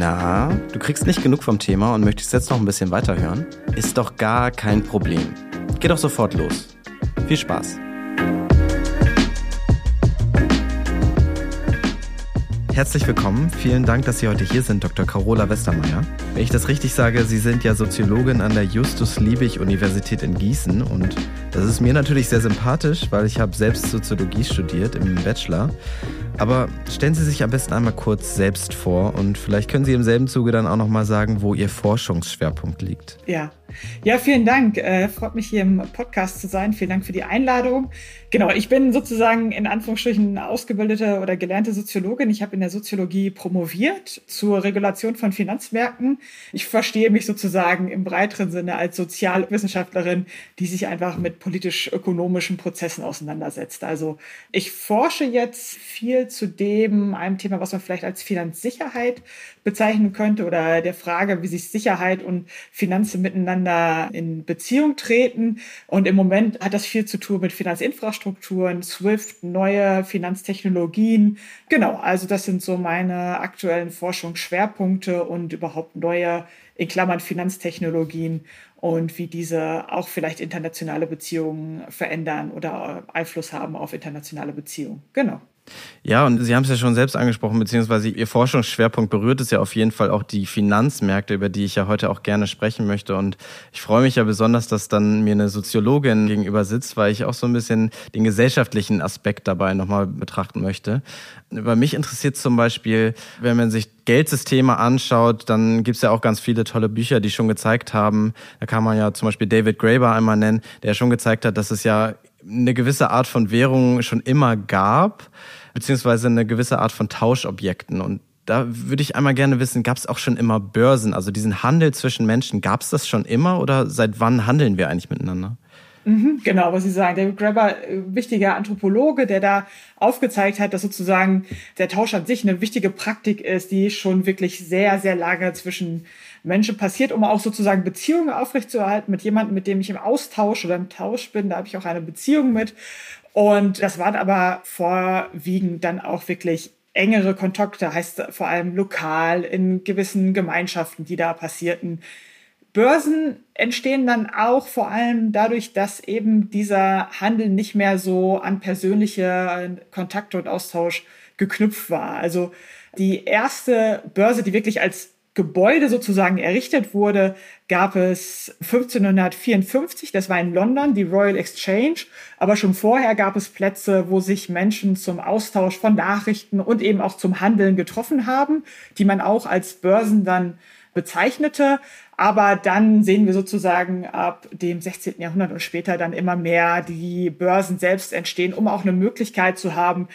Na, du kriegst nicht genug vom Thema und möchtest jetzt noch ein bisschen weiterhören? Ist doch gar kein Problem. Geh doch sofort los. Viel Spaß. Herzlich willkommen. Vielen Dank, dass Sie heute hier sind, Dr. Carola Westermeier. Wenn ich das richtig sage, Sie sind ja Soziologin an der Justus-Liebig-Universität in Gießen und das ist mir natürlich sehr sympathisch, weil ich habe selbst Soziologie studiert im Bachelor. Aber stellen Sie sich am besten einmal kurz selbst vor und vielleicht können Sie im selben Zuge dann auch noch mal sagen, wo Ihr Forschungsschwerpunkt liegt. Ja, ja, vielen Dank. Äh, freut mich hier im Podcast zu sein. Vielen Dank für die Einladung. Genau, ich bin sozusagen in Anführungsstrichen ausgebildete oder gelernte Soziologin. Ich habe in der Soziologie promoviert zur Regulation von Finanzmärkten. Ich verstehe mich sozusagen im breiteren Sinne als Sozialwissenschaftlerin, die sich einfach mit politisch-ökonomischen Prozessen auseinandersetzt. Also ich forsche jetzt viel zu dem, einem Thema, was man vielleicht als Finanzsicherheit bezeichnen könnte oder der Frage, wie sich Sicherheit und Finanzen miteinander in Beziehung treten. Und im Moment hat das viel zu tun mit Finanzinfrastrukturen, SWIFT, neue Finanztechnologien. Genau, also das sind so meine aktuellen Forschungsschwerpunkte und überhaupt neue, in Klammern Finanztechnologien und wie diese auch vielleicht internationale Beziehungen verändern oder Einfluss haben auf internationale Beziehungen. Genau. Ja, und Sie haben es ja schon selbst angesprochen, beziehungsweise Ihr Forschungsschwerpunkt berührt es ja auf jeden Fall auch die Finanzmärkte, über die ich ja heute auch gerne sprechen möchte. Und ich freue mich ja besonders, dass dann mir eine Soziologin gegenüber sitzt, weil ich auch so ein bisschen den gesellschaftlichen Aspekt dabei nochmal betrachten möchte. Über mich interessiert zum Beispiel, wenn man sich Geldsysteme anschaut, dann gibt es ja auch ganz viele tolle Bücher, die schon gezeigt haben. Da kann man ja zum Beispiel David Graeber einmal nennen, der schon gezeigt hat, dass es ja eine gewisse Art von Währung schon immer gab beziehungsweise eine gewisse Art von Tauschobjekten. Und da würde ich einmal gerne wissen, gab es auch schon immer Börsen, also diesen Handel zwischen Menschen, gab es das schon immer oder seit wann handeln wir eigentlich miteinander? Mhm, genau, was Sie sagen. David Graeber, wichtiger Anthropologe, der da aufgezeigt hat, dass sozusagen der Tausch an sich eine wichtige Praktik ist, die schon wirklich sehr, sehr lange zwischen Menschen passiert, um auch sozusagen Beziehungen aufrechtzuerhalten mit jemandem, mit dem ich im Austausch oder im Tausch bin. Da habe ich auch eine Beziehung mit. Und das waren aber vorwiegend dann auch wirklich engere Kontakte, heißt vor allem lokal in gewissen Gemeinschaften, die da passierten. Börsen entstehen dann auch vor allem dadurch, dass eben dieser Handel nicht mehr so an persönliche Kontakte und Austausch geknüpft war. Also die erste Börse, die wirklich als Gebäude sozusagen errichtet wurde, gab es 1554, das war in London, die Royal Exchange, aber schon vorher gab es Plätze, wo sich Menschen zum Austausch von Nachrichten und eben auch zum Handeln getroffen haben, die man auch als Börsen dann bezeichnete. Aber dann sehen wir sozusagen ab dem 16. Jahrhundert und später dann immer mehr die Börsen selbst entstehen, um auch eine Möglichkeit zu haben,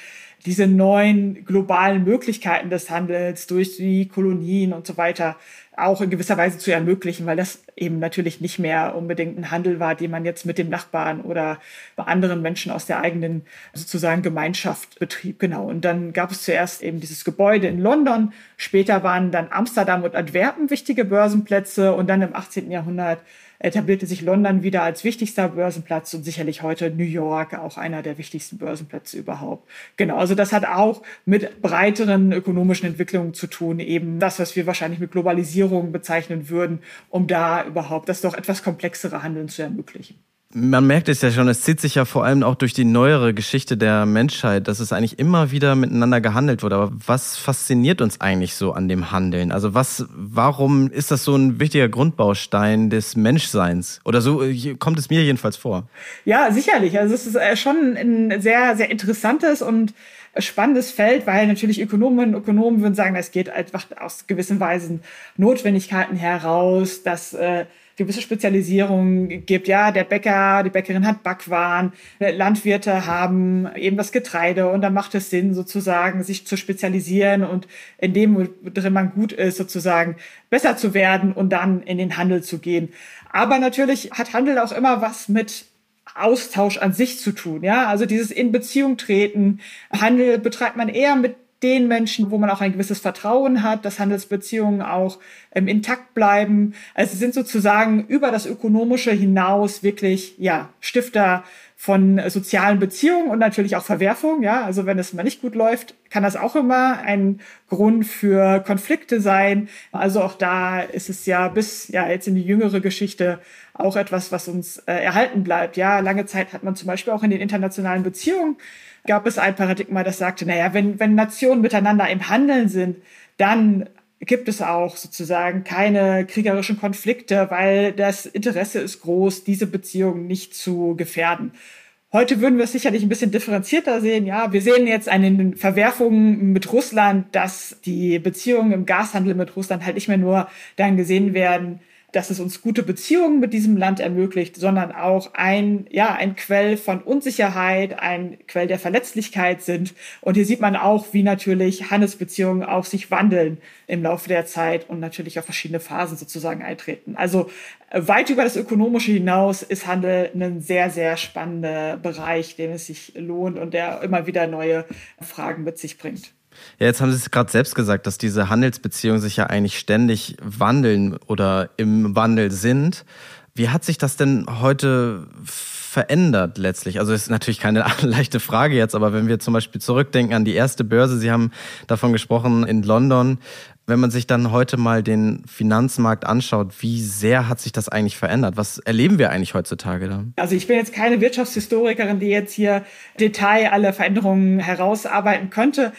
diese neuen globalen Möglichkeiten des Handels durch die Kolonien und so weiter auch in gewisser Weise zu ermöglichen, weil das eben natürlich nicht mehr unbedingt ein Handel war, den man jetzt mit dem Nachbarn oder bei anderen Menschen aus der eigenen sozusagen Gemeinschaft betrieb. Genau. Und dann gab es zuerst eben dieses Gebäude in London. Später waren dann Amsterdam und Antwerpen wichtige Börsenplätze und dann im 18. Jahrhundert etablierte sich London wieder als wichtigster Börsenplatz und sicherlich heute New York auch einer der wichtigsten Börsenplätze überhaupt. Genau, also das hat auch mit breiteren ökonomischen Entwicklungen zu tun, eben das, was wir wahrscheinlich mit Globalisierung bezeichnen würden, um da überhaupt das doch etwas komplexere Handeln zu ermöglichen man merkt es ja schon, es zieht sich ja vor allem auch durch die neuere Geschichte der Menschheit, dass es eigentlich immer wieder miteinander gehandelt wurde. Aber was fasziniert uns eigentlich so an dem Handeln? Also was, warum ist das so ein wichtiger Grundbaustein des Menschseins? Oder so kommt es mir jedenfalls vor. Ja, sicherlich. Also es ist äh, schon ein sehr, sehr interessantes und spannendes Feld, weil natürlich Ökonomen und Ökonomen würden sagen, es geht einfach aus gewissen Weisen Notwendigkeiten heraus, dass äh, gewisse Spezialisierungen gibt. Ja, der Bäcker, die Bäckerin hat Backwaren, Landwirte haben eben das Getreide und da macht es Sinn, sozusagen sich zu spezialisieren und in dem, drin man gut ist, sozusagen besser zu werden und dann in den Handel zu gehen. Aber natürlich hat Handel auch immer was mit Austausch an sich zu tun. Ja, also dieses in Beziehung treten. Handel betreibt man eher mit den Menschen, wo man auch ein gewisses Vertrauen hat, dass Handelsbeziehungen auch ähm, intakt bleiben. Also sie sind sozusagen über das Ökonomische hinaus wirklich, ja, Stifter von sozialen Beziehungen und natürlich auch Verwerfungen. Ja, also wenn es mal nicht gut läuft, kann das auch immer ein Grund für Konflikte sein. Also auch da ist es ja bis ja jetzt in die jüngere Geschichte auch etwas, was uns äh, erhalten bleibt. Ja, lange Zeit hat man zum Beispiel auch in den internationalen Beziehungen gab es ein Paradigma, das sagte, naja, wenn, wenn Nationen miteinander im Handeln sind, dann gibt es auch sozusagen keine kriegerischen Konflikte, weil das Interesse ist groß, diese Beziehungen nicht zu gefährden. Heute würden wir es sicherlich ein bisschen differenzierter sehen. Ja, wir sehen jetzt an den Verwerfungen mit Russland, dass die Beziehungen im Gashandel mit Russland halt nicht mehr nur dann gesehen werden, dass es uns gute Beziehungen mit diesem Land ermöglicht, sondern auch ein, ja, ein Quell von Unsicherheit, ein Quell der Verletzlichkeit sind. Und hier sieht man auch, wie natürlich Handelsbeziehungen auch sich wandeln im Laufe der Zeit und natürlich auf verschiedene Phasen sozusagen eintreten. Also äh, weit über das Ökonomische hinaus ist Handel ein sehr, sehr spannender Bereich, dem es sich lohnt und der immer wieder neue Fragen mit sich bringt. Ja, jetzt haben Sie es gerade selbst gesagt, dass diese Handelsbeziehungen sich ja eigentlich ständig wandeln oder im Wandel sind. Wie hat sich das denn heute verändert letztlich? Also ist natürlich keine leichte Frage jetzt, aber wenn wir zum Beispiel zurückdenken an die erste Börse, Sie haben davon gesprochen in London, wenn man sich dann heute mal den Finanzmarkt anschaut, wie sehr hat sich das eigentlich verändert? Was erleben wir eigentlich heutzutage da? Also ich bin jetzt keine Wirtschaftshistorikerin, die jetzt hier Detail alle Veränderungen herausarbeiten könnte.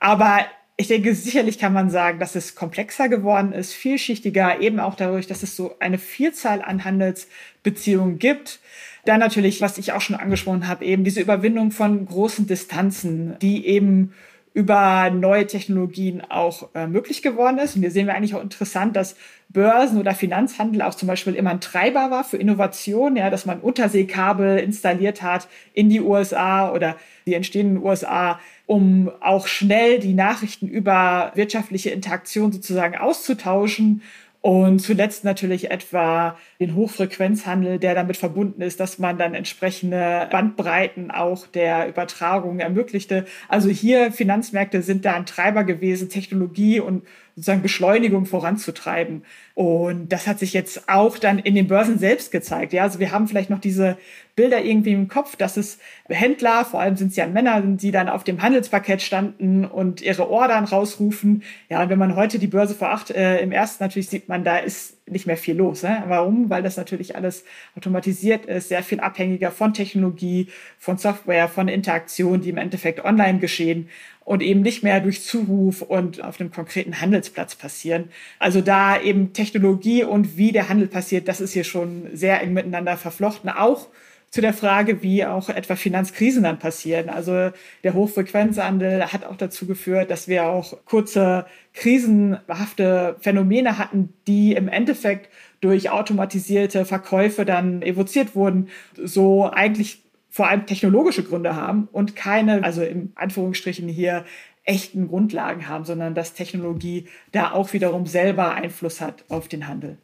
Aber ich denke, sicherlich kann man sagen, dass es komplexer geworden ist, vielschichtiger, eben auch dadurch, dass es so eine Vielzahl an Handelsbeziehungen gibt. Dann natürlich, was ich auch schon angesprochen habe, eben diese Überwindung von großen Distanzen, die eben über neue Technologien auch äh, möglich geworden ist. Und hier sehen wir eigentlich auch interessant, dass Börsen oder Finanzhandel auch zum Beispiel immer ein Treiber war für Innovation, ja, dass man Unterseekabel installiert hat in die USA oder die entstehenden USA um auch schnell die Nachrichten über wirtschaftliche Interaktion sozusagen auszutauschen. Und zuletzt natürlich etwa den Hochfrequenzhandel, der damit verbunden ist, dass man dann entsprechende Bandbreiten auch der Übertragung ermöglichte. Also hier Finanzmärkte sind da ein Treiber gewesen, Technologie und sozusagen Beschleunigung voranzutreiben. Und das hat sich jetzt auch dann in den Börsen selbst gezeigt. Ja, also wir haben vielleicht noch diese Bilder irgendwie im Kopf, dass es Händler, vor allem sind es ja Männer, die dann auf dem Handelsparkett standen und ihre Ordern rausrufen. Ja, und wenn man heute die Börse vor acht äh, im ersten natürlich sieht man, da ist nicht mehr viel los. Ne? Warum? Weil das natürlich alles automatisiert ist, sehr viel abhängiger von Technologie, von Software, von Interaktion, die im Endeffekt online geschehen und eben nicht mehr durch Zuruf und auf einem konkreten Handelsplatz passieren. Also da eben Technologie und wie der Handel passiert, das ist hier schon sehr eng miteinander verflochten. Auch zu der Frage, wie auch etwa Finanzkrisen dann passieren. Also der Hochfrequenzhandel hat auch dazu geführt, dass wir auch kurze krisenhafte Phänomene hatten, die im Endeffekt durch automatisierte Verkäufe dann evoziert wurden, so eigentlich vor allem technologische Gründe haben und keine, also im Anführungsstrichen hier echten Grundlagen haben, sondern dass Technologie da auch wiederum selber Einfluss hat auf den Handel.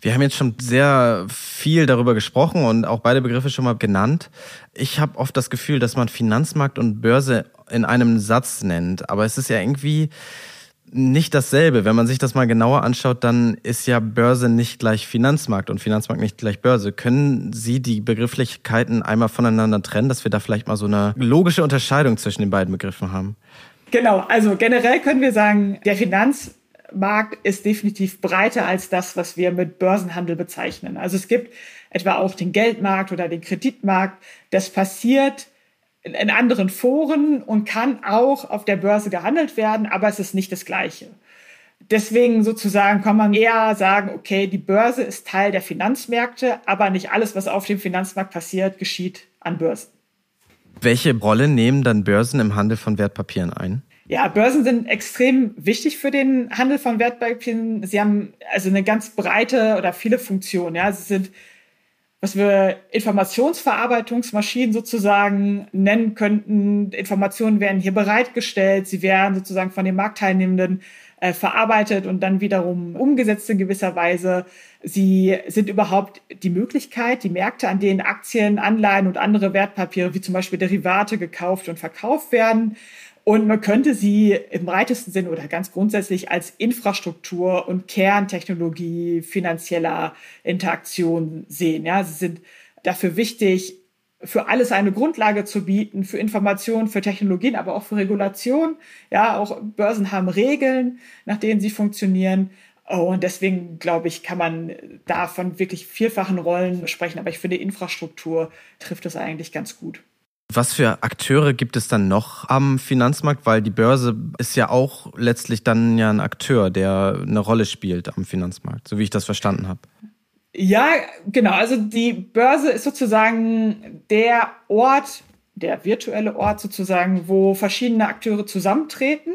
Wir haben jetzt schon sehr viel darüber gesprochen und auch beide Begriffe schon mal genannt. Ich habe oft das Gefühl, dass man Finanzmarkt und Börse in einem Satz nennt, aber es ist ja irgendwie nicht dasselbe. Wenn man sich das mal genauer anschaut, dann ist ja Börse nicht gleich Finanzmarkt und Finanzmarkt nicht gleich Börse. Können Sie die Begrifflichkeiten einmal voneinander trennen, dass wir da vielleicht mal so eine logische Unterscheidung zwischen den beiden Begriffen haben? Genau, also generell können wir sagen, der Finanzmarkt ist definitiv breiter als das, was wir mit Börsenhandel bezeichnen. Also es gibt etwa auch den Geldmarkt oder den Kreditmarkt. Das passiert in anderen Foren und kann auch auf der Börse gehandelt werden, aber es ist nicht das Gleiche. Deswegen sozusagen kann man eher sagen, okay, die Börse ist Teil der Finanzmärkte, aber nicht alles, was auf dem Finanzmarkt passiert, geschieht an Börsen. Welche Rolle nehmen dann Börsen im Handel von Wertpapieren ein? Ja, Börsen sind extrem wichtig für den Handel von Wertpapieren. Sie haben also eine ganz breite oder viele Funktionen. Ja, sie sind was wir Informationsverarbeitungsmaschinen sozusagen nennen könnten. Informationen werden hier bereitgestellt, sie werden sozusagen von den Marktteilnehmenden äh, verarbeitet und dann wiederum umgesetzt in gewisser Weise. Sie sind überhaupt die Möglichkeit, die Märkte, an denen Aktien, Anleihen und andere Wertpapiere wie zum Beispiel Derivate gekauft und verkauft werden. Und man könnte sie im weitesten Sinn oder ganz grundsätzlich als Infrastruktur und Kerntechnologie finanzieller Interaktion sehen. Ja, sie sind dafür wichtig, für alles eine Grundlage zu bieten, für Informationen, für Technologien, aber auch für Regulation. Ja, auch Börsen haben Regeln, nach denen sie funktionieren. Und deswegen, glaube ich, kann man da von wirklich vielfachen Rollen sprechen. Aber ich finde, Infrastruktur trifft es eigentlich ganz gut. Was für Akteure gibt es dann noch am Finanzmarkt? Weil die Börse ist ja auch letztlich dann ja ein Akteur, der eine Rolle spielt am Finanzmarkt, so wie ich das verstanden habe. Ja, genau. Also die Börse ist sozusagen der Ort, der virtuelle Ort sozusagen, wo verschiedene Akteure zusammentreten,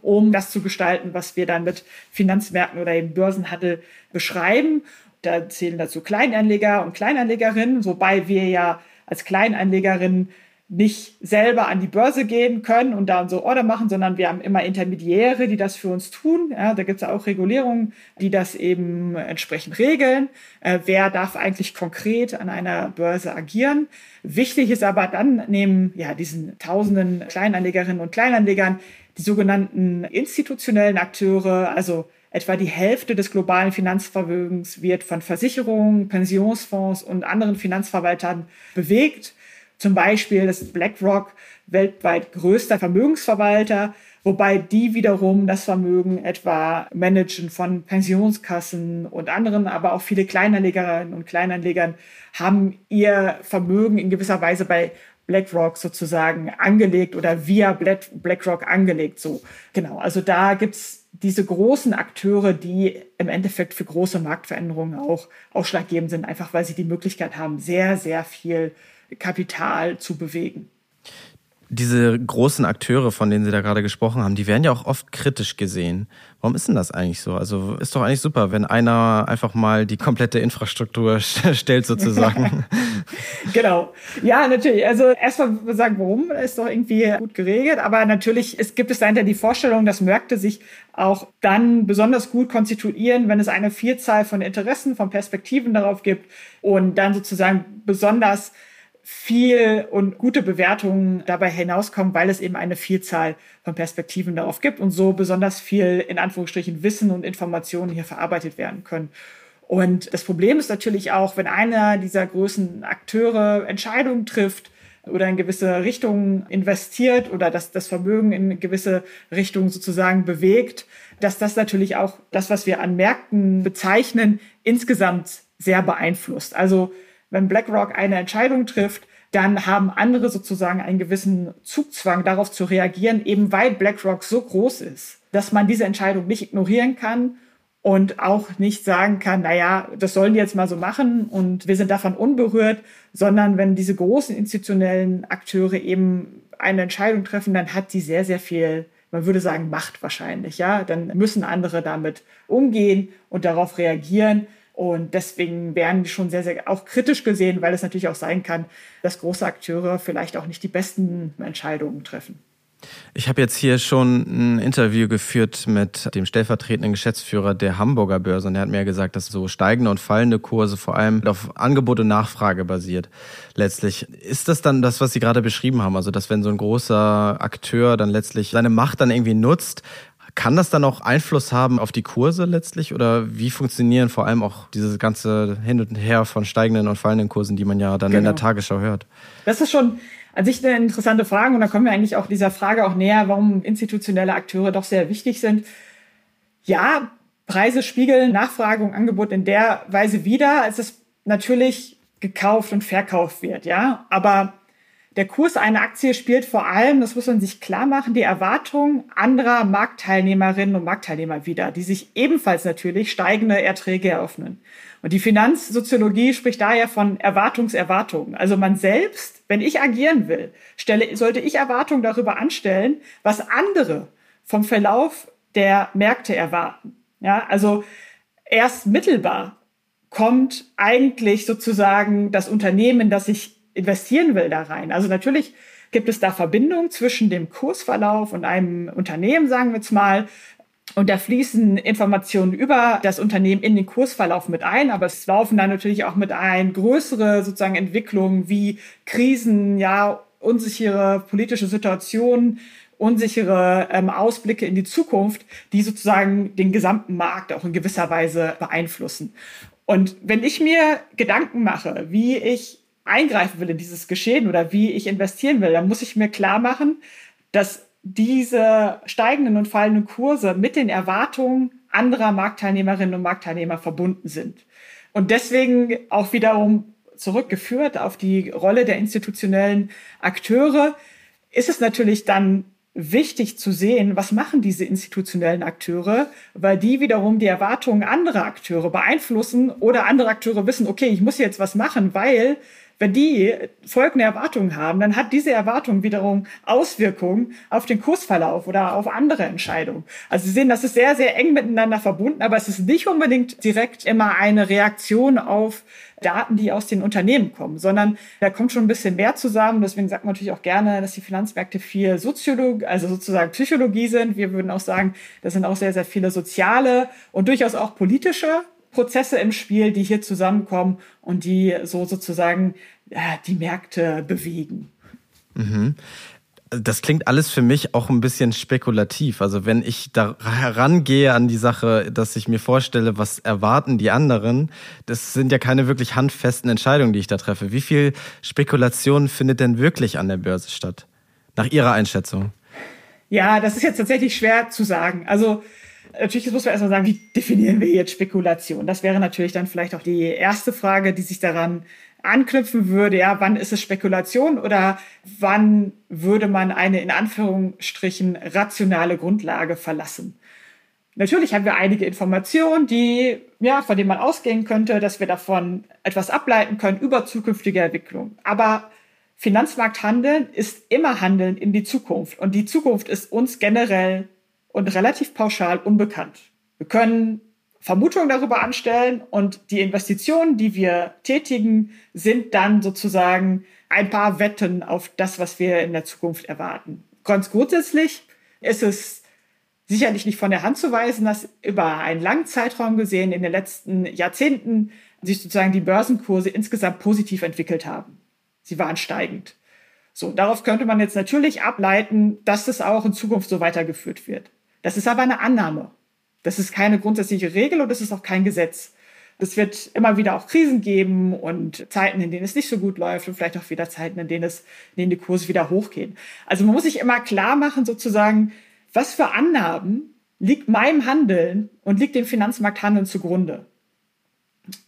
um das zu gestalten, was wir dann mit Finanzmärkten oder im Börsenhandel beschreiben. Da zählen dazu Kleinanleger und Kleinanlegerinnen, wobei wir ja als Kleinanlegerinnen nicht selber an die Börse gehen können und da unsere Order machen, sondern wir haben immer Intermediäre, die das für uns tun. Ja, da gibt es auch Regulierungen, die das eben entsprechend regeln. Äh, wer darf eigentlich konkret an einer Börse agieren? Wichtig ist aber dann neben ja, diesen tausenden Kleinanlegerinnen und Kleinanlegern die sogenannten institutionellen Akteure, also etwa die Hälfte des globalen Finanzvermögens wird von Versicherungen, Pensionsfonds und anderen Finanzverwaltern bewegt. Zum Beispiel ist BlackRock weltweit größter Vermögensverwalter, wobei die wiederum das Vermögen etwa managen von Pensionskassen und anderen, aber auch viele Kleinanlegerinnen und Kleinanlegern haben ihr Vermögen in gewisser Weise bei BlackRock sozusagen angelegt oder via BlackRock angelegt. So genau. Also da gibt's diese großen Akteure, die im Endeffekt für große Marktveränderungen auch ausschlaggebend sind, einfach weil sie die Möglichkeit haben, sehr, sehr viel Kapital zu bewegen. Diese großen Akteure, von denen Sie da gerade gesprochen haben, die werden ja auch oft kritisch gesehen. Warum ist denn das eigentlich so? Also ist doch eigentlich super, wenn einer einfach mal die komplette Infrastruktur stellt sozusagen. genau. Ja, natürlich. Also erstmal sagen, warum ist doch irgendwie gut geregelt. Aber natürlich es gibt es dahinter die Vorstellung, dass Märkte sich auch dann besonders gut konstituieren, wenn es eine Vielzahl von Interessen, von Perspektiven darauf gibt und dann sozusagen besonders viel und gute Bewertungen dabei hinauskommen, weil es eben eine Vielzahl von Perspektiven darauf gibt und so besonders viel in Anführungsstrichen Wissen und Informationen hier verarbeitet werden können. Und das Problem ist natürlich auch, wenn einer dieser großen Akteure Entscheidungen trifft oder in gewisse Richtungen investiert oder dass das Vermögen in gewisse Richtungen sozusagen bewegt, dass das natürlich auch das, was wir an Märkten bezeichnen, insgesamt sehr beeinflusst. Also wenn BlackRock eine Entscheidung trifft, dann haben andere sozusagen einen gewissen Zugzwang darauf zu reagieren, eben weil BlackRock so groß ist, dass man diese Entscheidung nicht ignorieren kann und auch nicht sagen kann, naja, das sollen die jetzt mal so machen und wir sind davon unberührt, sondern wenn diese großen institutionellen Akteure eben eine Entscheidung treffen, dann hat die sehr, sehr viel, man würde sagen, Macht wahrscheinlich, ja. Dann müssen andere damit umgehen und darauf reagieren. Und deswegen werden die schon sehr, sehr auch kritisch gesehen, weil es natürlich auch sein kann, dass große Akteure vielleicht auch nicht die besten Entscheidungen treffen. Ich habe jetzt hier schon ein Interview geführt mit dem stellvertretenden Geschäftsführer der Hamburger Börse und er hat mir gesagt, dass so steigende und fallende Kurse vor allem auf Angebot und Nachfrage basiert. Letztlich ist das dann das, was Sie gerade beschrieben haben, also dass wenn so ein großer Akteur dann letztlich seine Macht dann irgendwie nutzt, kann das dann auch Einfluss haben auf die Kurse letztlich oder wie funktionieren vor allem auch dieses ganze Hin und Her von steigenden und fallenden Kursen, die man ja dann genau. in der genau. Tagesschau hört? Das ist schon an sich eine interessante Frage und da kommen wir eigentlich auch dieser Frage auch näher, warum institutionelle Akteure doch sehr wichtig sind. Ja, Preise spiegeln Nachfrage und Angebot in der Weise wider, als es natürlich gekauft und verkauft wird, ja. Aber der Kurs einer Aktie spielt vor allem, das muss man sich klar machen, die Erwartungen anderer Marktteilnehmerinnen und Marktteilnehmer wider, die sich ebenfalls natürlich steigende Erträge eröffnen. Und die Finanzsoziologie spricht daher von Erwartungserwartungen. Also man selbst, wenn ich agieren will, stelle, sollte ich Erwartungen darüber anstellen, was andere vom Verlauf der Märkte erwarten. Ja, also erst mittelbar kommt eigentlich sozusagen das Unternehmen, das ich investieren will da rein. Also natürlich gibt es da Verbindungen zwischen dem Kursverlauf und einem Unternehmen, sagen wir jetzt mal. Und da fließen Informationen über das Unternehmen in den Kursverlauf mit ein, aber es laufen da natürlich auch mit ein größere sozusagen Entwicklungen wie Krisen, ja, unsichere politische Situationen unsichere ähm, Ausblicke in die Zukunft, die sozusagen den gesamten Markt auch in gewisser Weise beeinflussen. Und wenn ich mir Gedanken mache, wie ich eingreifen will in dieses Geschehen oder wie ich investieren will, dann muss ich mir klar machen, dass diese steigenden und fallenden Kurse mit den Erwartungen anderer Marktteilnehmerinnen und Marktteilnehmer verbunden sind. Und deswegen auch wiederum zurückgeführt auf die Rolle der institutionellen Akteure, ist es natürlich dann wichtig zu sehen, was machen diese institutionellen Akteure, weil die wiederum die Erwartungen anderer Akteure beeinflussen oder andere Akteure wissen, okay, ich muss jetzt was machen, weil wenn die folgende Erwartungen haben, dann hat diese Erwartung wiederum Auswirkungen auf den Kursverlauf oder auf andere Entscheidungen. Also Sie sehen, das ist sehr, sehr eng miteinander verbunden, aber es ist nicht unbedingt direkt immer eine Reaktion auf Daten, die aus den Unternehmen kommen, sondern da kommt schon ein bisschen mehr zusammen. Deswegen sagt man natürlich auch gerne, dass die Finanzmärkte viel Soziologie, also sozusagen Psychologie sind. Wir würden auch sagen, das sind auch sehr, sehr viele soziale und durchaus auch politische Prozesse im Spiel, die hier zusammenkommen und die so sozusagen ja, die Märkte bewegen. Mhm. Das klingt alles für mich auch ein bisschen spekulativ. Also wenn ich da herangehe an die Sache, dass ich mir vorstelle, was erwarten die anderen, das sind ja keine wirklich handfesten Entscheidungen, die ich da treffe. Wie viel Spekulation findet denn wirklich an der Börse statt? Nach Ihrer Einschätzung? Ja, das ist jetzt tatsächlich schwer zu sagen. Also Natürlich muss man erstmal sagen, wie definieren wir jetzt Spekulation? Das wäre natürlich dann vielleicht auch die erste Frage, die sich daran anknüpfen würde. Ja, wann ist es Spekulation oder wann würde man eine in Anführungsstrichen rationale Grundlage verlassen? Natürlich haben wir einige Informationen, die, ja, von denen man ausgehen könnte, dass wir davon etwas ableiten können über zukünftige Entwicklung. Aber Finanzmarkthandeln ist immer Handeln in die Zukunft. Und die Zukunft ist uns generell und relativ pauschal unbekannt. Wir können Vermutungen darüber anstellen und die Investitionen, die wir tätigen, sind dann sozusagen ein paar Wetten auf das, was wir in der Zukunft erwarten. Ganz grundsätzlich ist es sicherlich nicht von der Hand zu weisen, dass über einen langen Zeitraum gesehen in den letzten Jahrzehnten sich sozusagen die Börsenkurse insgesamt positiv entwickelt haben. Sie waren steigend. So, darauf könnte man jetzt natürlich ableiten, dass es auch in Zukunft so weitergeführt wird. Das ist aber eine Annahme. Das ist keine grundsätzliche Regel und das ist auch kein Gesetz. Es wird immer wieder auch Krisen geben und Zeiten, in denen es nicht so gut läuft und vielleicht auch wieder Zeiten, in denen es, in denen die Kurse wieder hochgehen. Also man muss sich immer klar machen, sozusagen, was für Annahmen liegt meinem Handeln und liegt dem Finanzmarkthandeln zugrunde.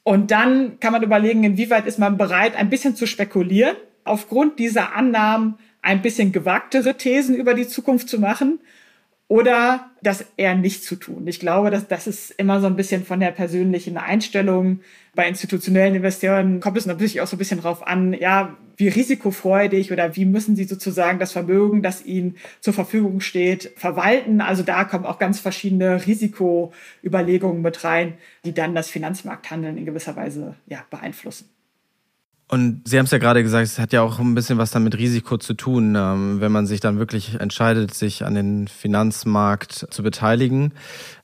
Und dann kann man überlegen, inwieweit ist man bereit, ein bisschen zu spekulieren, aufgrund dieser Annahmen ein bisschen gewagtere Thesen über die Zukunft zu machen oder das eher nicht zu tun. Ich glaube, dass das ist immer so ein bisschen von der persönlichen Einstellung. Bei institutionellen Investoren kommt es natürlich auch so ein bisschen drauf an, ja, wie risikofreudig oder wie müssen sie sozusagen das Vermögen, das ihnen zur Verfügung steht, verwalten. Also da kommen auch ganz verschiedene Risikoüberlegungen mit rein, die dann das Finanzmarkthandeln in gewisser Weise ja, beeinflussen. Und Sie haben es ja gerade gesagt, es hat ja auch ein bisschen was damit Risiko zu tun, ähm, wenn man sich dann wirklich entscheidet, sich an den Finanzmarkt zu beteiligen.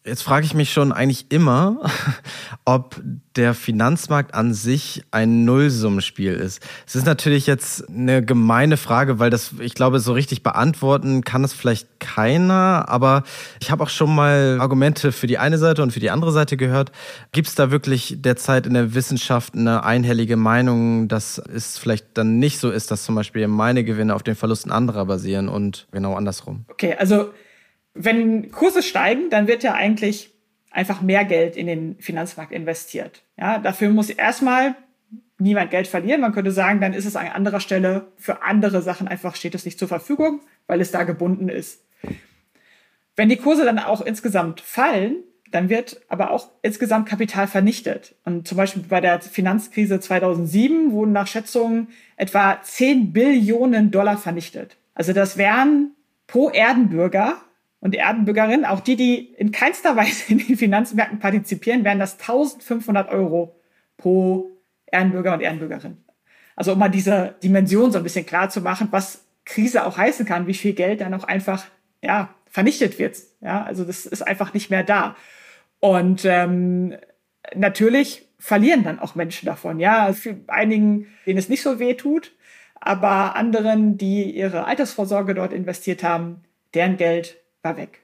Jetzt frage ich mich schon eigentlich immer, ob der Finanzmarkt an sich ein Nullsummenspiel ist. Es ist natürlich jetzt eine gemeine Frage, weil das, ich glaube, so richtig beantworten kann es vielleicht keiner. Aber ich habe auch schon mal Argumente für die eine Seite und für die andere Seite gehört. Gibt es da wirklich derzeit in der Wissenschaft eine einhellige Meinung, dass es vielleicht dann nicht so ist, dass zum Beispiel meine Gewinne auf den Verlusten anderer basieren und genau andersrum? Okay, also wenn Kurse steigen, dann wird ja eigentlich einfach mehr Geld in den Finanzmarkt investiert. Ja, dafür muss erstmal niemand Geld verlieren. Man könnte sagen, dann ist es an anderer Stelle für andere Sachen einfach steht es nicht zur Verfügung, weil es da gebunden ist. Wenn die Kurse dann auch insgesamt fallen, dann wird aber auch insgesamt Kapital vernichtet. Und zum Beispiel bei der Finanzkrise 2007 wurden nach Schätzungen etwa 10 Billionen Dollar vernichtet. Also das wären pro Erdenbürger und Erdenbürgerin, auch die, die in keinster Weise in den Finanzmärkten partizipieren, wären das 1500 Euro pro Erdenbürger und Erdenbürgerin. Also um mal diese Dimension so ein bisschen klar zu machen, was Krise auch heißen kann, wie viel Geld dann auch einfach ja vernichtet wird. Ja, also das ist einfach nicht mehr da. Und ähm, natürlich verlieren dann auch Menschen davon. Ja, für einigen, denen es nicht so weh tut, aber anderen, die ihre Altersvorsorge dort investiert haben, deren Geld war weg.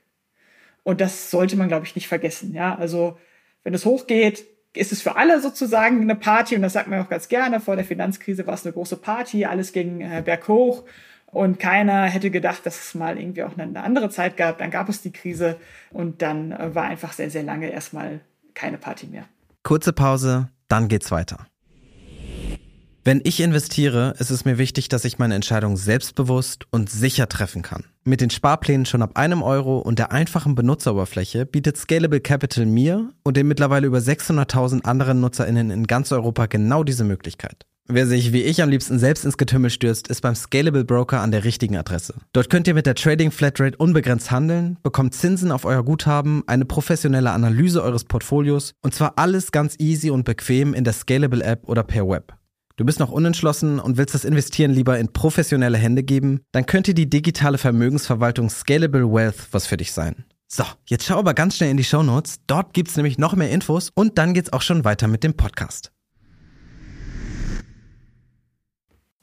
Und das sollte man, glaube ich, nicht vergessen. Ja, also wenn es hochgeht, ist es für alle sozusagen eine Party und das sagt man auch ganz gerne. Vor der Finanzkrise war es eine große Party, alles ging äh, berghoch und keiner hätte gedacht, dass es mal irgendwie auch eine andere Zeit gab. Dann gab es die Krise und dann äh, war einfach sehr, sehr lange erstmal keine Party mehr. Kurze Pause, dann geht's weiter. Wenn ich investiere, ist es mir wichtig, dass ich meine Entscheidung selbstbewusst und sicher treffen kann. Mit den Sparplänen schon ab einem Euro und der einfachen Benutzeroberfläche bietet Scalable Capital mir und den mittlerweile über 600.000 anderen NutzerInnen in ganz Europa genau diese Möglichkeit. Wer sich wie ich am liebsten selbst ins Getümmel stürzt, ist beim Scalable Broker an der richtigen Adresse. Dort könnt ihr mit der Trading Flatrate unbegrenzt handeln, bekommt Zinsen auf euer Guthaben, eine professionelle Analyse eures Portfolios und zwar alles ganz easy und bequem in der Scalable App oder per Web. Du bist noch unentschlossen und willst das Investieren lieber in professionelle Hände geben? Dann könnte die digitale Vermögensverwaltung Scalable Wealth was für dich sein. So, jetzt schau aber ganz schnell in die Show Notes. Dort gibt's nämlich noch mehr Infos und dann geht's auch schon weiter mit dem Podcast.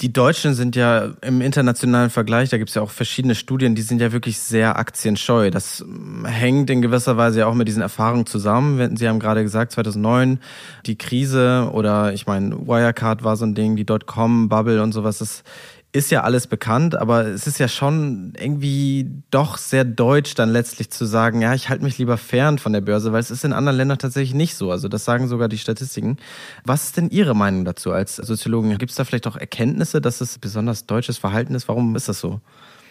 Die Deutschen sind ja im internationalen Vergleich, da gibt es ja auch verschiedene Studien, die sind ja wirklich sehr aktienscheu. Das ähm, hängt in gewisser Weise ja auch mit diesen Erfahrungen zusammen. Sie haben gerade gesagt, 2009 die Krise oder ich meine, Wirecard war so ein Ding, die Dotcom-Bubble und sowas, das ist ja alles bekannt, aber es ist ja schon irgendwie doch sehr deutsch dann letztlich zu sagen, ja, ich halte mich lieber fern von der Börse, weil es ist in anderen Ländern tatsächlich nicht so. Also das sagen sogar die Statistiken. Was ist denn Ihre Meinung dazu als Soziologin? Gibt es da vielleicht auch Erkenntnisse, dass es besonders deutsches Verhalten ist? Warum ist das so?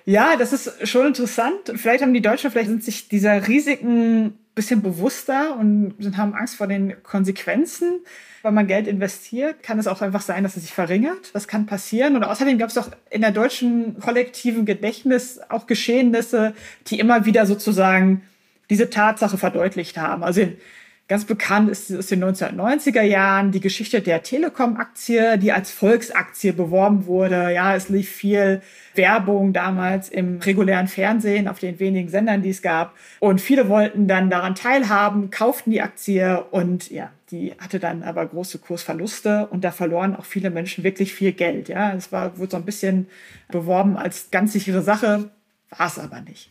Ja, das ist schon interessant. Vielleicht haben die Deutschen, vielleicht sind sich dieser Risiken bisschen bewusster und haben Angst vor den Konsequenzen wenn man Geld investiert, kann es auch einfach sein, dass es sich verringert. Das kann passieren. Und außerdem gab es auch in der deutschen kollektiven Gedächtnis auch Geschehnisse, die immer wieder sozusagen diese Tatsache verdeutlicht haben. Also ganz bekannt ist aus den 1990er Jahren die Geschichte der Telekom-Aktie, die als Volksaktie beworben wurde. Ja, es lief viel Werbung damals im regulären Fernsehen auf den wenigen Sendern, die es gab. Und viele wollten dann daran teilhaben, kauften die Aktie und ja, die hatte dann aber große Kursverluste und da verloren auch viele Menschen wirklich viel Geld. Ja, es war, wurde so ein bisschen beworben als ganz sichere Sache, war es aber nicht.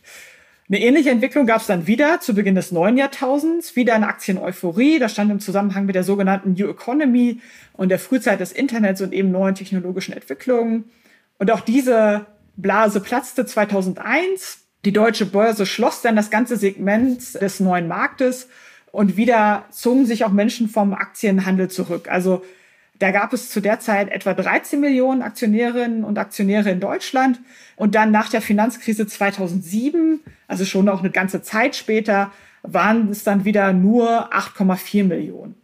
Eine ähnliche Entwicklung gab es dann wieder zu Beginn des neuen Jahrtausends, wieder eine Aktieneuphorie. Das stand im Zusammenhang mit der sogenannten New Economy und der Frühzeit des Internets und eben neuen technologischen Entwicklungen. Und auch diese Blase platzte 2001. Die deutsche Börse schloss dann das ganze Segment des neuen Marktes und wieder zogen sich auch Menschen vom Aktienhandel zurück. Also da gab es zu der Zeit etwa 13 Millionen Aktionärinnen und Aktionäre in Deutschland. Und dann nach der Finanzkrise 2007, also schon noch eine ganze Zeit später, waren es dann wieder nur 8,4 Millionen.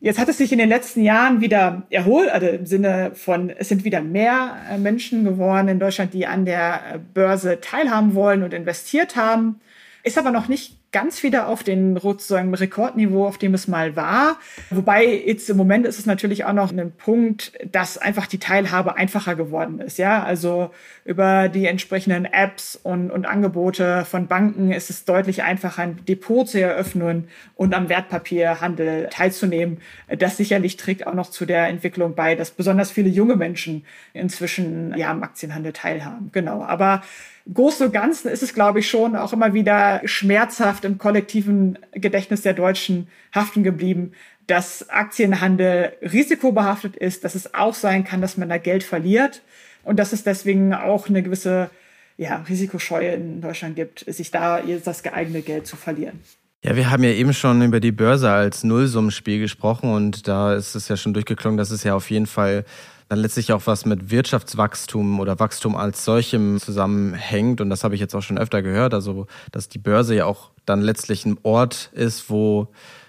Jetzt hat es sich in den letzten Jahren wieder erholt, also im Sinne von, es sind wieder mehr äh, Menschen geworden in Deutschland, die an der äh, Börse teilhaben wollen und investiert haben. Ist aber noch nicht ganz wieder auf den sozusagen Rekordniveau, auf dem es mal war. Wobei jetzt im Moment ist es natürlich auch noch ein Punkt, dass einfach die Teilhabe einfacher geworden ist. Ja, also über die entsprechenden Apps und, und Angebote von Banken ist es deutlich einfacher, ein Depot zu eröffnen und am Wertpapierhandel teilzunehmen. Das sicherlich trägt auch noch zu der Entwicklung bei, dass besonders viele junge Menschen inzwischen ja am Aktienhandel teilhaben. Genau. Aber Großen und Ganzen ist es, glaube ich, schon auch immer wieder schmerzhaft im kollektiven Gedächtnis der Deutschen haften geblieben, dass Aktienhandel risikobehaftet ist, dass es auch sein kann, dass man da Geld verliert und dass es deswegen auch eine gewisse ja, Risikoscheue in Deutschland gibt, sich da das geeignete Geld zu verlieren. Ja, wir haben ja eben schon über die Börse als Nullsummenspiel gesprochen und da ist es ja schon durchgeklungen, dass es ja auf jeden Fall dann letztlich auch was mit Wirtschaftswachstum oder Wachstum als solchem zusammenhängt. Und das habe ich jetzt auch schon öfter gehört. Also, dass die Börse ja auch dann letztlich ein Ort ist, wo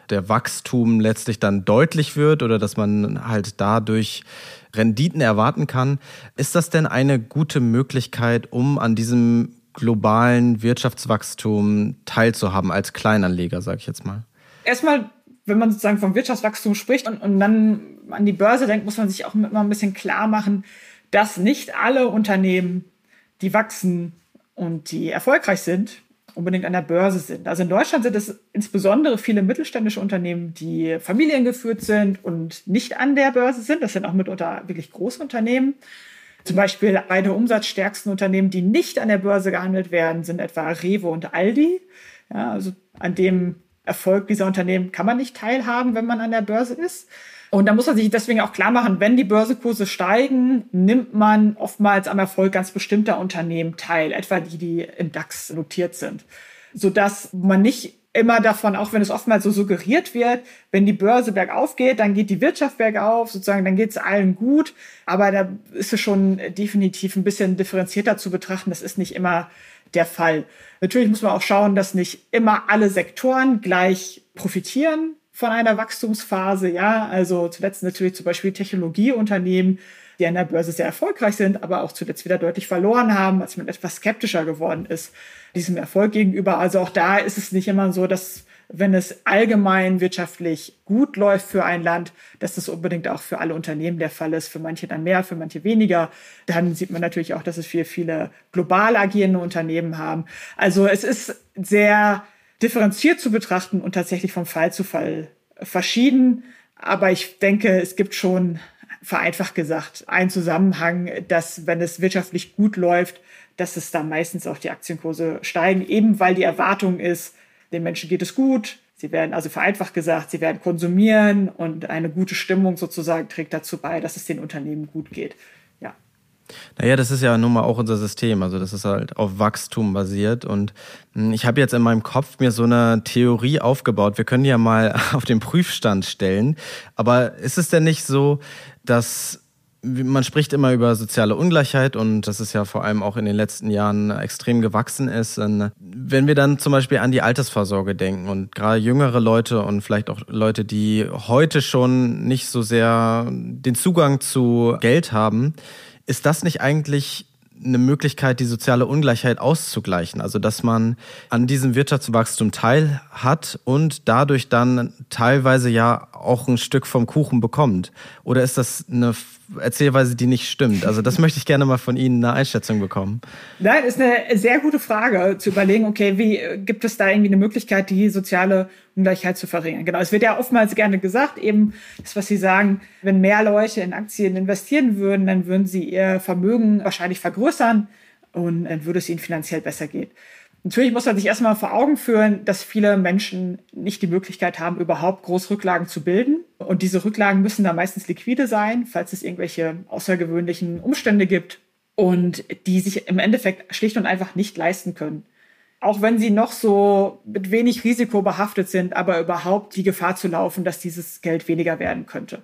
der Wachstum letztlich dann deutlich wird oder dass man halt dadurch Renditen erwarten kann. Ist das denn eine gute Möglichkeit, um an diesem globalen Wirtschaftswachstum teilzuhaben als Kleinanleger, sage ich jetzt mal? Erstmal wenn man sozusagen vom Wirtschaftswachstum spricht und, und dann an die Börse denkt, muss man sich auch immer ein bisschen klar machen, dass nicht alle Unternehmen, die wachsen und die erfolgreich sind, unbedingt an der Börse sind. Also in Deutschland sind es insbesondere viele mittelständische Unternehmen, die familiengeführt sind und nicht an der Börse sind. Das sind auch mitunter wirklich große Unternehmen. Zum Beispiel beide umsatzstärksten Unternehmen, die nicht an der Börse gehandelt werden, sind etwa Rewe und Aldi. Ja, also an dem Erfolg dieser Unternehmen kann man nicht teilhaben, wenn man an der Börse ist. Und da muss man sich deswegen auch klar machen, wenn die Börsekurse steigen, nimmt man oftmals am Erfolg ganz bestimmter Unternehmen teil, etwa die, die im DAX notiert sind. Sodass man nicht immer davon, auch wenn es oftmals so suggeriert wird, wenn die Börse bergauf geht, dann geht die Wirtschaft bergauf, sozusagen, dann geht es allen gut. Aber da ist es schon definitiv ein bisschen differenzierter zu betrachten. Das ist nicht immer der Fall. Natürlich muss man auch schauen, dass nicht immer alle Sektoren gleich profitieren von einer Wachstumsphase. Ja, also zuletzt natürlich zum Beispiel Technologieunternehmen, die an der Börse sehr erfolgreich sind, aber auch zuletzt wieder deutlich verloren haben, als man etwas skeptischer geworden ist diesem Erfolg gegenüber. Also auch da ist es nicht immer so, dass wenn es allgemein wirtschaftlich gut läuft für ein Land, dass das unbedingt auch für alle Unternehmen der Fall ist. Für manche dann mehr, für manche weniger. Dann sieht man natürlich auch, dass es viele, viele global agierende Unternehmen haben. Also es ist sehr differenziert zu betrachten und tatsächlich vom Fall zu Fall verschieden. Aber ich denke, es gibt schon vereinfacht gesagt einen Zusammenhang, dass wenn es wirtschaftlich gut läuft, dass es da meistens auch die Aktienkurse steigen, eben weil die Erwartung ist, den Menschen geht es gut. Sie werden, also vereinfacht gesagt, sie werden konsumieren und eine gute Stimmung sozusagen trägt dazu bei, dass es den Unternehmen gut geht. Ja. Naja, das ist ja nun mal auch unser System. Also das ist halt auf Wachstum basiert. Und hm, ich habe jetzt in meinem Kopf mir so eine Theorie aufgebaut. Wir können ja mal auf den Prüfstand stellen. Aber ist es denn nicht so, dass man spricht immer über soziale Ungleichheit und das ist ja vor allem auch in den letzten Jahren extrem gewachsen ist. Wenn wir dann zum Beispiel an die Altersvorsorge denken und gerade jüngere Leute und vielleicht auch Leute, die heute schon nicht so sehr den Zugang zu Geld haben, ist das nicht eigentlich eine Möglichkeit, die soziale Ungleichheit auszugleichen. Also, dass man an diesem Wirtschaftswachstum teil hat und dadurch dann teilweise ja auch ein Stück vom Kuchen bekommt. Oder ist das eine Erzählweise, die nicht stimmt? Also, das möchte ich gerne mal von Ihnen eine Einschätzung bekommen. Nein, ist eine sehr gute Frage zu überlegen, okay, wie gibt es da irgendwie eine Möglichkeit, die soziale Ungleichheit zu verringern? Genau. Es wird ja oftmals gerne gesagt, eben das, was Sie sagen, wenn mehr Leute in Aktien investieren würden, dann würden sie ihr Vermögen wahrscheinlich vergrößern und dann würde es ihnen finanziell besser gehen. Natürlich muss man sich erstmal vor Augen führen, dass viele Menschen nicht die Möglichkeit haben, überhaupt Großrücklagen zu bilden. Und diese Rücklagen müssen da meistens liquide sein, falls es irgendwelche außergewöhnlichen Umstände gibt und die sich im Endeffekt schlicht und einfach nicht leisten können. Auch wenn sie noch so mit wenig Risiko behaftet sind, aber überhaupt die Gefahr zu laufen, dass dieses Geld weniger werden könnte.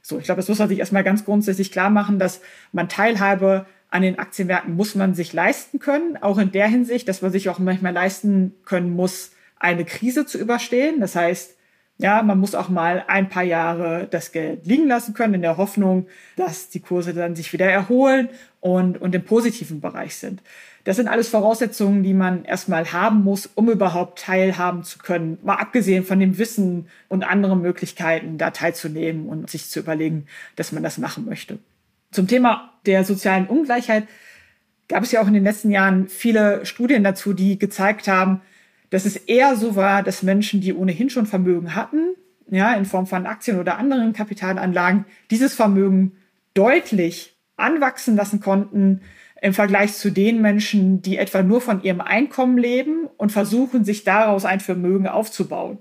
So, ich glaube, das muss man sich erstmal ganz grundsätzlich klar machen, dass man Teilhabe an den Aktienmärkten muss man sich leisten können, auch in der Hinsicht, dass man sich auch manchmal leisten können muss, eine Krise zu überstehen. Das heißt, ja, man muss auch mal ein paar Jahre das Geld liegen lassen können, in der Hoffnung, dass die Kurse dann sich wieder erholen und, und im positiven Bereich sind. Das sind alles Voraussetzungen, die man erstmal haben muss, um überhaupt teilhaben zu können. Mal abgesehen von dem Wissen und anderen Möglichkeiten, da teilzunehmen und sich zu überlegen, dass man das machen möchte. Zum Thema der sozialen Ungleichheit gab es ja auch in den letzten Jahren viele Studien dazu, die gezeigt haben, dass es eher so war, dass Menschen, die ohnehin schon Vermögen hatten, ja, in Form von Aktien oder anderen Kapitalanlagen, dieses Vermögen deutlich anwachsen lassen konnten im Vergleich zu den Menschen, die etwa nur von ihrem Einkommen leben und versuchen, sich daraus ein Vermögen aufzubauen.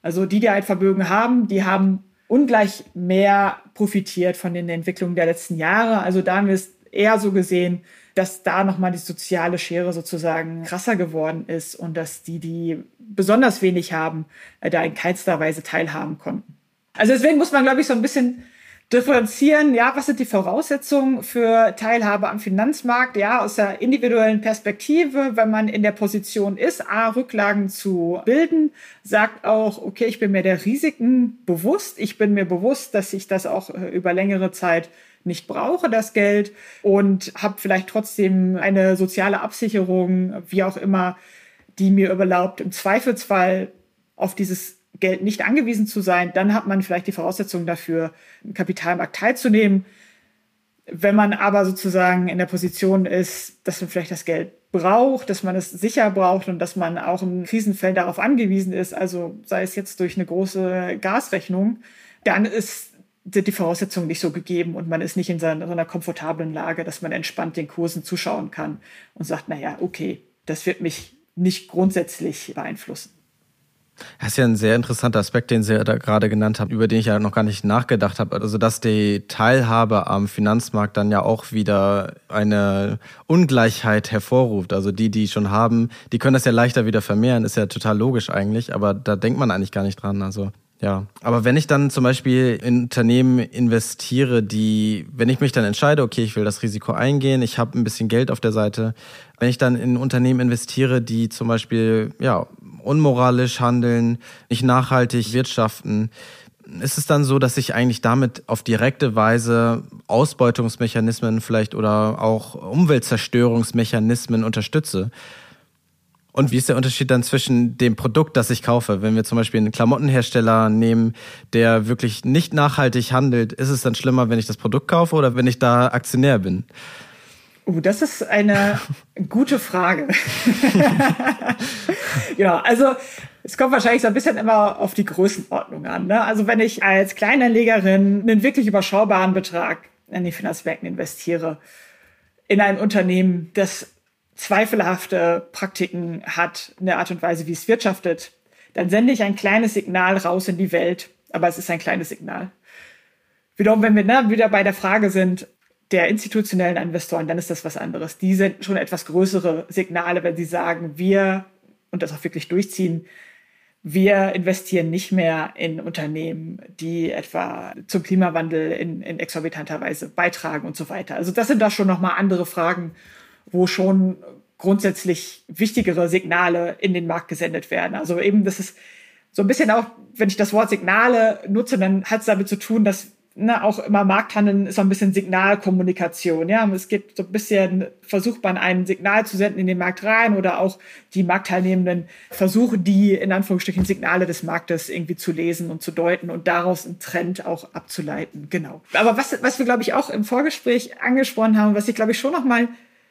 Also die, die ein Vermögen haben, die haben ungleich mehr profitiert von den Entwicklungen der letzten Jahre. Also da haben wir es eher so gesehen, dass da nochmal die soziale Schere sozusagen krasser geworden ist und dass die, die besonders wenig haben, äh, da in keinster Weise teilhaben konnten. Also deswegen muss man, glaube ich, so ein bisschen differenzieren, ja, was sind die Voraussetzungen für Teilhabe am Finanzmarkt, ja, aus der individuellen Perspektive, wenn man in der Position ist, A, Rücklagen zu bilden, sagt auch, okay, ich bin mir der Risiken bewusst, ich bin mir bewusst, dass ich das auch äh, über längere Zeit nicht brauche, das Geld, und habe vielleicht trotzdem eine soziale Absicherung, wie auch immer, die mir überlaubt, im Zweifelsfall auf dieses Geld nicht angewiesen zu sein, dann hat man vielleicht die Voraussetzungen dafür, im Kapitalmarkt teilzunehmen. Wenn man aber sozusagen in der Position ist, dass man vielleicht das Geld braucht, dass man es sicher braucht und dass man auch in Krisenfällen darauf angewiesen ist, also sei es jetzt durch eine große Gasrechnung, dann ist sind die Voraussetzungen nicht so gegeben und man ist nicht in so einer komfortablen Lage, dass man entspannt den Kursen zuschauen kann und sagt, naja, okay, das wird mich nicht grundsätzlich beeinflussen. Das ist ja ein sehr interessanter Aspekt, den Sie da gerade genannt haben, über den ich ja noch gar nicht nachgedacht habe. Also, dass die Teilhabe am Finanzmarkt dann ja auch wieder eine Ungleichheit hervorruft. Also die, die schon haben, die können das ja leichter wieder vermehren, ist ja total logisch eigentlich, aber da denkt man eigentlich gar nicht dran. Also ja, aber wenn ich dann zum Beispiel in Unternehmen investiere, die, wenn ich mich dann entscheide, okay, ich will das Risiko eingehen, ich habe ein bisschen Geld auf der Seite, wenn ich dann in Unternehmen investiere, die zum Beispiel ja unmoralisch handeln, nicht nachhaltig wirtschaften, ist es dann so, dass ich eigentlich damit auf direkte Weise Ausbeutungsmechanismen vielleicht oder auch Umweltzerstörungsmechanismen unterstütze? Und wie ist der Unterschied dann zwischen dem Produkt, das ich kaufe? Wenn wir zum Beispiel einen Klamottenhersteller nehmen, der wirklich nicht nachhaltig handelt, ist es dann schlimmer, wenn ich das Produkt kaufe oder wenn ich da Aktionär bin? Oh, das ist eine gute Frage. genau, also es kommt wahrscheinlich so ein bisschen immer auf die Größenordnung an. Ne? Also wenn ich als Kleinanlegerin einen wirklich überschaubaren Betrag in die Finanzmärkten investiere, in ein Unternehmen, das zweifelhafte Praktiken hat, eine Art und Weise, wie es wirtschaftet, dann sende ich ein kleines Signal raus in die Welt, aber es ist ein kleines Signal. Wiederum, wenn wir ne, wieder bei der Frage sind der institutionellen Investoren, dann ist das was anderes. Die sind schon etwas größere Signale, wenn sie sagen, wir und das auch wirklich durchziehen, wir investieren nicht mehr in Unternehmen, die etwa zum Klimawandel in, in exorbitanter Weise beitragen und so weiter. Also das sind da schon nochmal andere Fragen wo schon grundsätzlich wichtigere Signale in den Markt gesendet werden. Also eben, das ist so ein bisschen auch, wenn ich das Wort Signale nutze, dann hat es damit zu tun, dass ne, auch immer Markthandeln ist so ein bisschen Signalkommunikation. Ja, es geht so ein bisschen, versucht man ein Signal zu senden in den Markt rein oder auch die Marktteilnehmenden versuchen die in Anführungsstrichen Signale des Marktes irgendwie zu lesen und zu deuten und daraus einen Trend auch abzuleiten. Genau. Aber was, was wir glaube ich auch im Vorgespräch angesprochen haben, was ich glaube ich schon noch mal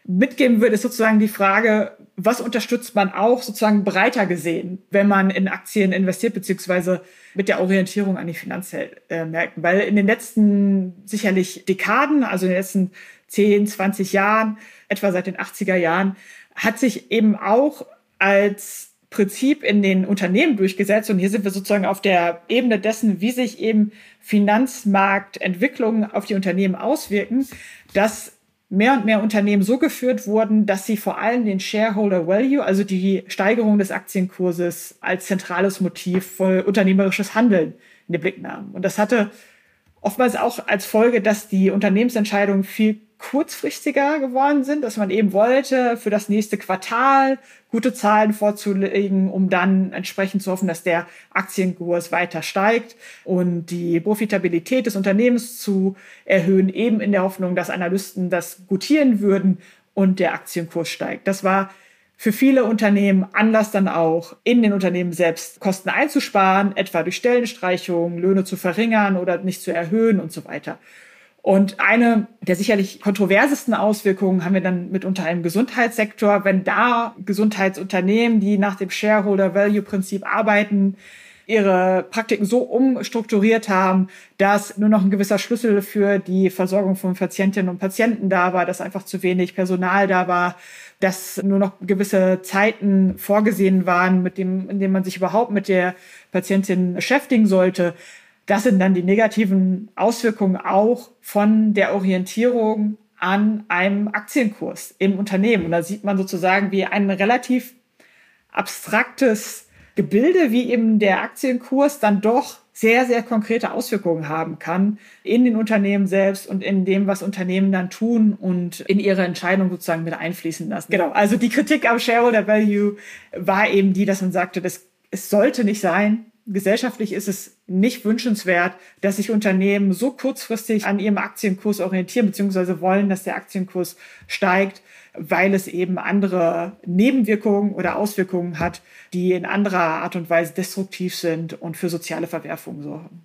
mitgeben würde, ist sozusagen die Frage, was unterstützt man auch sozusagen breiter gesehen, wenn man in Aktien investiert, beziehungsweise mit der Orientierung an die Finanzmärkten. Weil in den letzten sicherlich Dekaden, also in den letzten 10, 20 Jahren, etwa seit den 80er Jahren, hat sich eben auch als Prinzip in den Unternehmen durchgesetzt. Und hier sind wir sozusagen auf der Ebene dessen, wie sich eben Finanzmarktentwicklungen auf die Unternehmen auswirken, dass mehr und mehr Unternehmen so geführt wurden, dass sie vor allem den Shareholder Value, also die Steigerung des Aktienkurses, als zentrales Motiv für unternehmerisches Handeln in den Blick nahmen. Und das hatte oftmals auch als Folge, dass die Unternehmensentscheidungen viel kurzfristiger geworden sind, dass man eben wollte, für das nächste Quartal gute Zahlen vorzulegen, um dann entsprechend zu hoffen, dass der Aktienkurs weiter steigt und die Profitabilität des Unternehmens zu erhöhen, eben in der Hoffnung, dass Analysten das gutieren würden und der Aktienkurs steigt. Das war für viele Unternehmen Anlass dann auch, in den Unternehmen selbst Kosten einzusparen, etwa durch Stellenstreichungen, Löhne zu verringern oder nicht zu erhöhen und so weiter. Und eine der sicherlich kontroversesten Auswirkungen haben wir dann mitunter im Gesundheitssektor, wenn da Gesundheitsunternehmen, die nach dem Shareholder Value Prinzip arbeiten, ihre Praktiken so umstrukturiert haben, dass nur noch ein gewisser Schlüssel für die Versorgung von Patientinnen und Patienten da war, dass einfach zu wenig Personal da war, dass nur noch gewisse Zeiten vorgesehen waren, mit dem, in dem man sich überhaupt mit der Patientin beschäftigen sollte. Das sind dann die negativen Auswirkungen auch von der Orientierung an einem Aktienkurs im Unternehmen. Und da sieht man sozusagen, wie ein relativ abstraktes Gebilde, wie eben der Aktienkurs dann doch sehr, sehr konkrete Auswirkungen haben kann in den Unternehmen selbst und in dem, was Unternehmen dann tun und in ihre Entscheidung sozusagen mit einfließen lassen. Genau. Also die Kritik am Shareholder Value war eben die, dass man sagte, das, es sollte nicht sein, gesellschaftlich ist es nicht wünschenswert, dass sich Unternehmen so kurzfristig an ihrem Aktienkurs orientieren, beziehungsweise wollen, dass der Aktienkurs steigt, weil es eben andere Nebenwirkungen oder Auswirkungen hat, die in anderer Art und Weise destruktiv sind und für soziale Verwerfungen sorgen.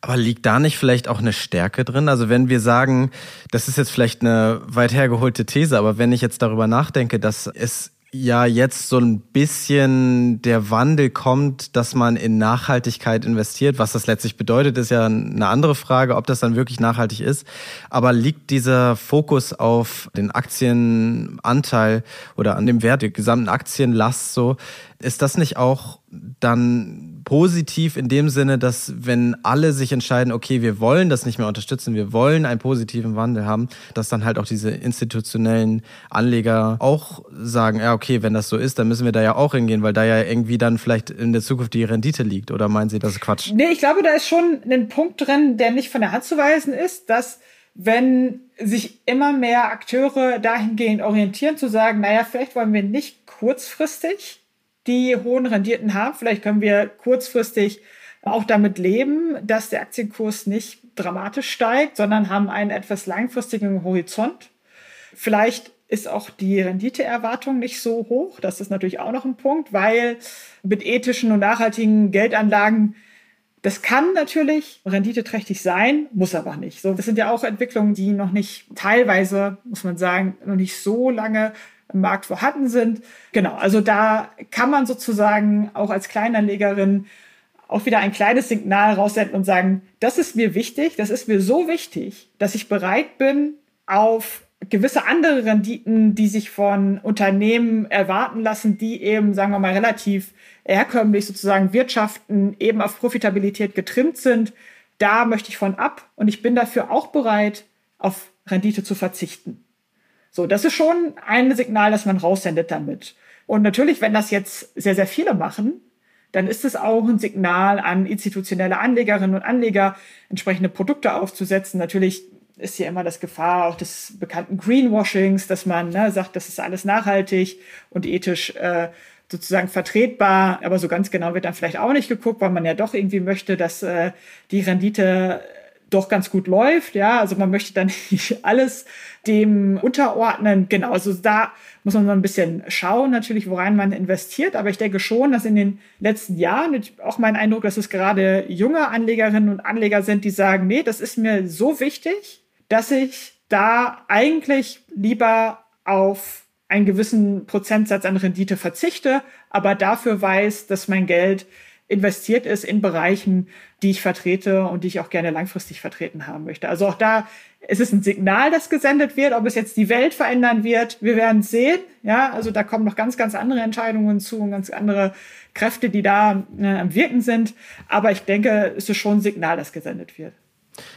Aber liegt da nicht vielleicht auch eine Stärke drin? Also wenn wir sagen, das ist jetzt vielleicht eine weit hergeholte These, aber wenn ich jetzt darüber nachdenke, dass es ja jetzt so ein bisschen der Wandel kommt, dass man in Nachhaltigkeit investiert. Was das letztlich bedeutet, ist ja eine andere Frage, ob das dann wirklich nachhaltig ist. Aber liegt dieser Fokus auf den Aktienanteil oder an dem Wert der gesamten Aktienlast so, ist das nicht auch dann positiv in dem Sinne, dass wenn alle sich entscheiden, okay, wir wollen das nicht mehr unterstützen, wir wollen einen positiven Wandel haben, dass dann halt auch diese institutionellen Anleger auch sagen, ja, okay, wenn das so ist, dann müssen wir da ja auch hingehen, weil da ja irgendwie dann vielleicht in der Zukunft die Rendite liegt. Oder meinen Sie, das ist Quatsch? Nee, ich glaube, da ist schon ein Punkt drin, der nicht von der Hand zu weisen ist, dass wenn sich immer mehr Akteure dahingehend orientieren, zu sagen, naja, vielleicht wollen wir nicht kurzfristig die hohen Renditen haben. Vielleicht können wir kurzfristig auch damit leben, dass der Aktienkurs nicht dramatisch steigt, sondern haben einen etwas langfristigen Horizont. Vielleicht ist auch die Renditeerwartung nicht so hoch. Das ist natürlich auch noch ein Punkt, weil mit ethischen und nachhaltigen Geldanlagen das kann natürlich renditeträchtig sein, muss aber nicht. So, das sind ja auch Entwicklungen, die noch nicht teilweise, muss man sagen, noch nicht so lange im Markt vorhanden sind. Genau, also da kann man sozusagen auch als Kleinanlegerin auch wieder ein kleines Signal raussenden und sagen, das ist mir wichtig, das ist mir so wichtig, dass ich bereit bin, auf gewisse andere Renditen, die sich von Unternehmen erwarten lassen, die eben, sagen wir mal, relativ herkömmlich sozusagen wirtschaften, eben auf Profitabilität getrimmt sind. Da möchte ich von ab und ich bin dafür auch bereit, auf Rendite zu verzichten. So, das ist schon ein Signal, das man raussendet damit. Und natürlich, wenn das jetzt sehr, sehr viele machen, dann ist es auch ein Signal an institutionelle Anlegerinnen und Anleger, entsprechende Produkte aufzusetzen. Natürlich ist hier immer das Gefahr auch des bekannten Greenwashings, dass man ne, sagt, das ist alles nachhaltig und ethisch äh, sozusagen vertretbar, aber so ganz genau wird dann vielleicht auch nicht geguckt, weil man ja doch irgendwie möchte, dass äh, die Rendite doch ganz gut läuft. Ja, also man möchte dann nicht alles dem unterordnen. Genau, also da muss man so ein bisschen schauen, natürlich, woran man investiert. Aber ich denke schon, dass in den letzten Jahren, auch mein Eindruck, dass es gerade junge Anlegerinnen und Anleger sind, die sagen, nee, das ist mir so wichtig, dass ich da eigentlich lieber auf einen gewissen Prozentsatz an Rendite verzichte, aber dafür weiß, dass mein Geld investiert ist in Bereichen, die ich vertrete und die ich auch gerne langfristig vertreten haben möchte. Also auch da ist es ein Signal, das gesendet wird, ob es jetzt die Welt verändern wird. Wir werden sehen. Ja, also da kommen noch ganz, ganz andere Entscheidungen zu und ganz andere Kräfte, die da äh, am Wirken sind. Aber ich denke, es ist schon ein Signal, das gesendet wird.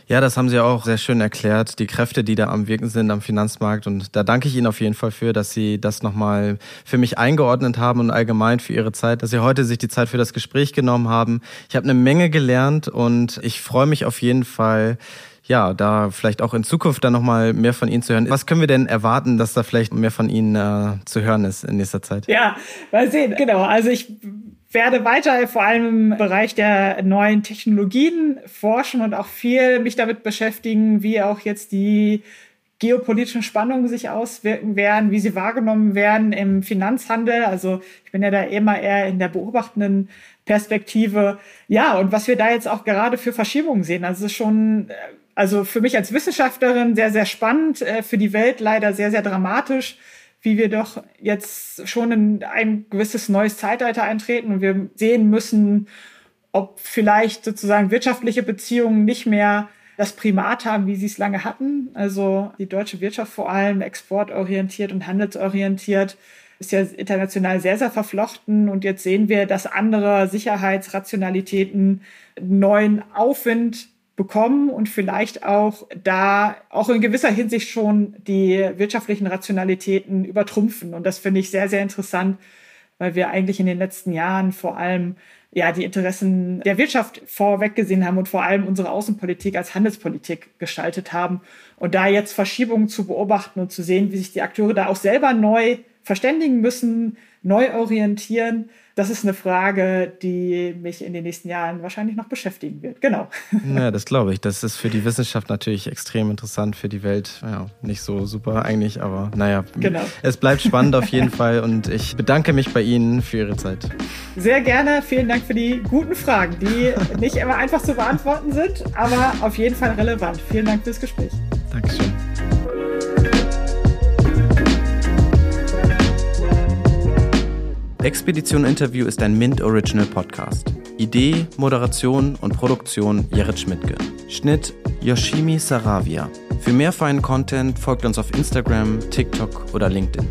Ja, das haben Sie auch sehr schön erklärt, die Kräfte, die da am Wirken sind am Finanzmarkt. Und da danke ich Ihnen auf jeden Fall für, dass Sie das nochmal für mich eingeordnet haben und allgemein für Ihre Zeit, dass Sie heute sich die Zeit für das Gespräch genommen haben. Ich habe eine Menge gelernt und ich freue mich auf jeden Fall, ja, da vielleicht auch in Zukunft dann nochmal mehr von Ihnen zu hören. Was können wir denn erwarten, dass da vielleicht mehr von Ihnen äh, zu hören ist in nächster Zeit? Ja, mal sehen. Genau. Also ich werde weiter vor allem im Bereich der neuen Technologien forschen und auch viel mich damit beschäftigen, wie auch jetzt die geopolitischen Spannungen sich auswirken werden, wie sie wahrgenommen werden im Finanzhandel. Also ich bin ja da immer eher in der beobachtenden Perspektive. Ja, und was wir da jetzt auch gerade für Verschiebungen sehen. Also es ist schon also für mich als Wissenschaftlerin sehr, sehr spannend, äh, für die Welt leider sehr, sehr dramatisch, wie wir doch jetzt schon in ein gewisses neues Zeitalter eintreten und wir sehen müssen, ob vielleicht sozusagen wirtschaftliche Beziehungen nicht mehr das Primat haben, wie sie es lange hatten. Also die deutsche Wirtschaft vor allem exportorientiert und handelsorientiert ist ja international sehr, sehr verflochten. Und jetzt sehen wir, dass andere Sicherheitsrationalitäten neuen Aufwind bekommen und vielleicht auch da auch in gewisser Hinsicht schon die wirtschaftlichen Rationalitäten übertrumpfen. Und das finde ich sehr, sehr interessant, weil wir eigentlich in den letzten Jahren vor allem ja die Interessen der Wirtschaft vorweg gesehen haben und vor allem unsere Außenpolitik als Handelspolitik gestaltet haben. Und da jetzt Verschiebungen zu beobachten und zu sehen, wie sich die Akteure da auch selber neu verständigen müssen, neu orientieren, das ist eine Frage, die mich in den nächsten Jahren wahrscheinlich noch beschäftigen wird. Genau. Ja, das glaube ich. Das ist für die Wissenschaft natürlich extrem interessant, für die Welt ja, nicht so super eigentlich, aber naja. Genau. Es bleibt spannend auf jeden Fall und ich bedanke mich bei Ihnen für Ihre Zeit. Sehr gerne. Vielen Dank für die guten Fragen, die nicht immer einfach zu beantworten sind, aber auf jeden Fall relevant. Vielen Dank fürs Gespräch. Dankeschön. Expedition Interview ist ein Mint Original Podcast. Idee, Moderation und Produktion Jerit Schmidtke. Schnitt Yoshimi Saravia. Für mehr feinen Content folgt uns auf Instagram, TikTok oder LinkedIn.